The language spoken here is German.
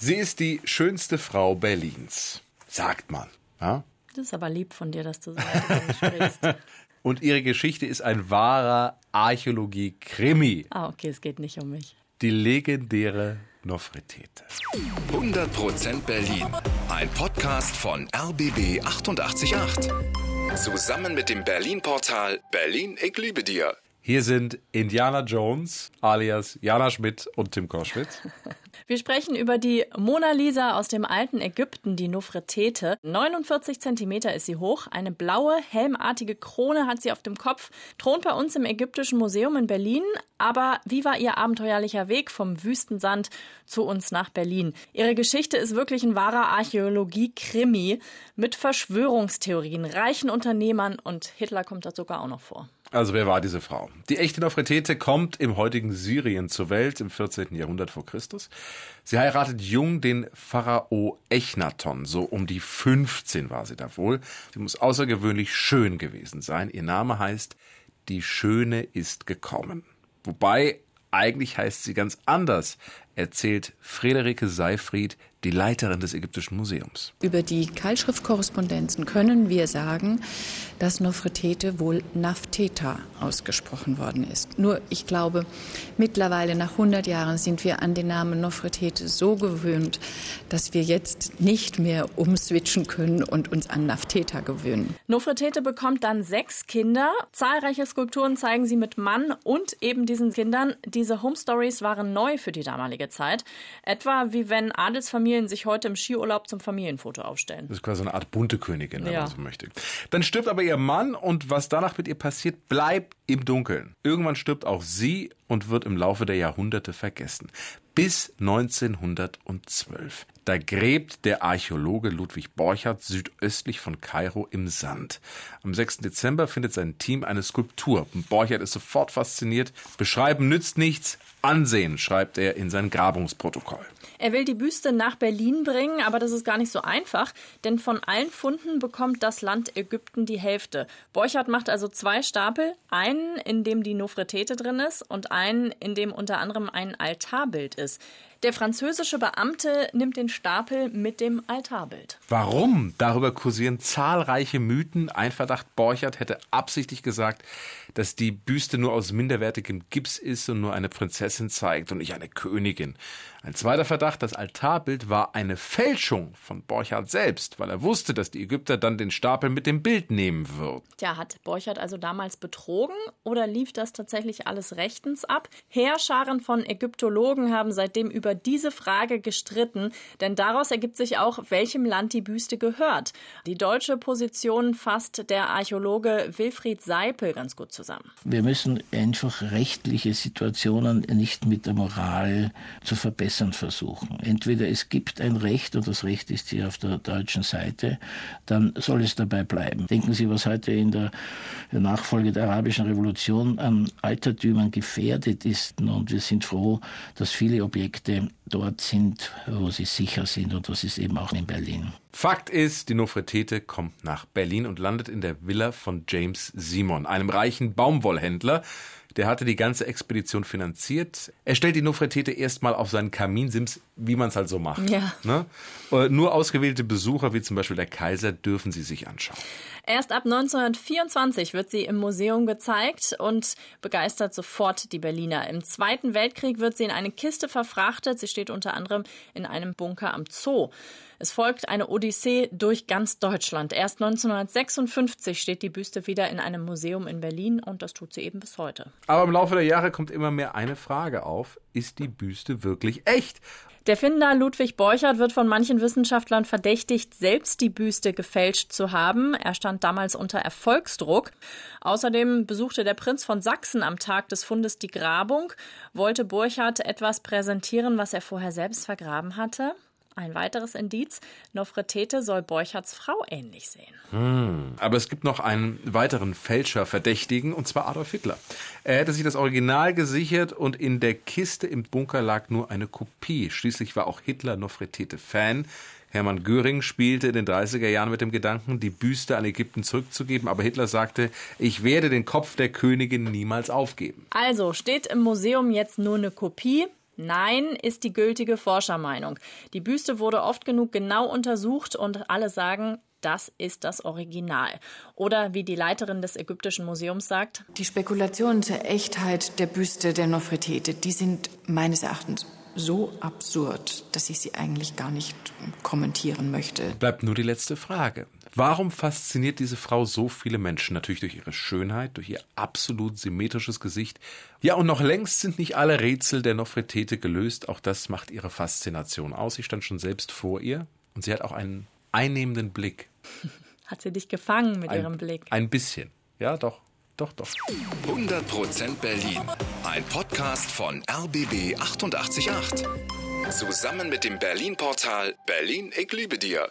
Sie ist die schönste Frau Berlins, sagt man. Ja? Das ist aber lieb von dir, dass du so weit sprichst. Und ihre Geschichte ist ein wahrer Archäologie-Krimi. Ah, okay, es geht nicht um mich. Die legendäre Nofretete. 100% Berlin. Ein Podcast von RBB 888. Zusammen mit dem Berlin-Portal Berlin, ich liebe dir. Hier sind Indiana Jones alias Jana Schmidt und Tim Koschwitz. Wir sprechen über die Mona Lisa aus dem alten Ägypten, die Nofretete. 49 Zentimeter ist sie hoch, eine blaue, helmartige Krone hat sie auf dem Kopf, thront bei uns im Ägyptischen Museum in Berlin. Aber wie war ihr abenteuerlicher Weg vom Wüstensand zu uns nach Berlin? Ihre Geschichte ist wirklich ein wahrer Archäologie-Krimi mit Verschwörungstheorien, reichen Unternehmern und Hitler kommt da sogar auch noch vor. Also wer war diese Frau? Die echte Nofretete kommt im heutigen Syrien zur Welt im 14. Jahrhundert vor Christus. Sie heiratet jung den Pharao Echnaton, so um die 15 war sie da wohl. Sie muss außergewöhnlich schön gewesen sein. Ihr Name heißt Die Schöne ist gekommen. Wobei eigentlich heißt sie ganz anders, erzählt Friederike Seifried die Leiterin des Ägyptischen Museums. Über die Keilschriftkorrespondenzen können wir sagen, dass Nofretete wohl Nafteta ausgesprochen worden ist. Nur ich glaube, mittlerweile nach 100 Jahren sind wir an den Namen Nofretete so gewöhnt, dass wir jetzt nicht mehr umswitchen können und uns an Nafteta gewöhnen. Nofretete bekommt dann sechs Kinder. Zahlreiche Skulpturen zeigen sie mit Mann und eben diesen Kindern. Diese Home Stories waren neu für die damalige Zeit. Etwa wie wenn Adelsfamilien Familien sich heute im Skiurlaub zum Familienfoto aufstellen. Das ist quasi eine Art bunte Königin, wenn Ja. man so möchte. Dann stirbt aber ihr Mann und was danach mit ihr passiert, bleibt im Dunkeln. Irgendwann stirbt auch sie und wird im Laufe der Jahrhunderte vergessen. Bis 1912. Da gräbt der Archäologe Ludwig Borchardt südöstlich von Kairo im Sand. Am 6. Dezember findet sein Team eine Skulptur. Borchardt ist sofort fasziniert. Beschreiben nützt nichts, ansehen, schreibt er in sein Grabungsprotokoll. Er will die Büste nach Berlin bringen, aber das ist gar nicht so einfach, denn von allen Funden bekommt das Land Ägypten die Hälfte. Borchardt macht also zwei Stapel, einen, in dem die Nofretete drin ist und einen, in dem unter anderem ein Altarbild ist. because Der französische Beamte nimmt den Stapel mit dem Altarbild. Warum? Darüber kursieren zahlreiche Mythen. Ein Verdacht, Borchardt hätte absichtlich gesagt, dass die Büste nur aus minderwertigem Gips ist und nur eine Prinzessin zeigt und nicht eine Königin. Ein zweiter Verdacht, das Altarbild war eine Fälschung von Borchardt selbst, weil er wusste, dass die Ägypter dann den Stapel mit dem Bild nehmen würden. Tja, hat Borchardt also damals betrogen oder lief das tatsächlich alles rechtens ab? Heerscharen von Ägyptologen haben seitdem über diese Frage gestritten, denn daraus ergibt sich auch, welchem Land die Büste gehört. Die deutsche Position fasst der Archäologe Wilfried Seipel ganz gut zusammen. Wir müssen einfach rechtliche Situationen nicht mit der Moral zu verbessern versuchen. Entweder es gibt ein Recht und das Recht ist hier auf der deutschen Seite, dann soll es dabei bleiben. Denken Sie, was heute in der Nachfolge der arabischen Revolution an Altertümern gefährdet ist. Und wir sind froh, dass viele Objekte eh, dort sind, wo sie sicher sind und das ist eben auch in Berlin. Fakt ist, die Nofretete kommt nach Berlin und landet in der Villa von James Simon, einem reichen Baumwollhändler. Der hatte die ganze Expedition finanziert. Er stellt die Nofretete erstmal auf seinen Kaminsims, wie man es halt so macht. Ja. Ne? Äh, Nur ausgewählte Besucher, wie zum Beispiel der Kaiser, dürfen sie sich anschauen. Erst ab 1924 wird sie im Museum gezeigt und begeistert sofort die Berliner. Im Zweiten Weltkrieg wird sie in eine Kiste verfrachtet. Sie steht unter anderem in einem Bunker am Zoo. Es folgt eine Odyssee durch ganz Deutschland. Erst 1956 steht die Büste wieder in einem Museum in Berlin und das tut sie eben bis heute. Aber im Laufe der Jahre kommt immer mehr eine Frage auf. Ist die Büste wirklich echt? Der Finder Ludwig Borchardt wird von manchen Wissenschaftlern verdächtigt, selbst die Büste gefälscht zu haben. Er stand damals unter Erfolgsdruck. Außerdem besuchte der Prinz von Sachsen am Tag des Fundes die Grabung, wollte Borchardt etwas präsentieren, was er vorher selbst vergraben hatte. Ein weiteres Indiz, Nofretete soll Borchardts Frau ähnlich sehen. Aber es gibt noch einen weiteren Fälscher-Verdächtigen, und zwar Adolf Hitler. Er hätte sich das Original gesichert und in der Kiste im Bunker lag nur eine Kopie. Schließlich war auch Hitler Nofretete-Fan. Hermann Göring spielte in den 30er Jahren mit dem Gedanken, die Büste an Ägypten zurückzugeben, aber Hitler sagte, ich werde den Kopf der Königin niemals aufgeben. Also steht im Museum jetzt nur eine Kopie. Nein ist die gültige Forschermeinung. Die Büste wurde oft genug genau untersucht und alle sagen, das ist das Original. Oder wie die Leiterin des Ägyptischen Museums sagt, die Spekulationen zur Echtheit der Büste der Nofretete, die sind meines Erachtens so absurd, dass ich sie eigentlich gar nicht kommentieren möchte. Bleibt nur die letzte Frage. Warum fasziniert diese Frau so viele Menschen? Natürlich durch ihre Schönheit, durch ihr absolut symmetrisches Gesicht. Ja, und noch längst sind nicht alle Rätsel der Nofretete gelöst. Auch das macht ihre Faszination aus. Ich stand schon selbst vor ihr und sie hat auch einen einnehmenden Blick. Hat sie dich gefangen mit ein, ihrem Blick? Ein bisschen. Ja, doch. Doch, doch. 100% Berlin. Ein Podcast von RBB 888. Zusammen mit dem Berlin-Portal Berlin, ich liebe dir.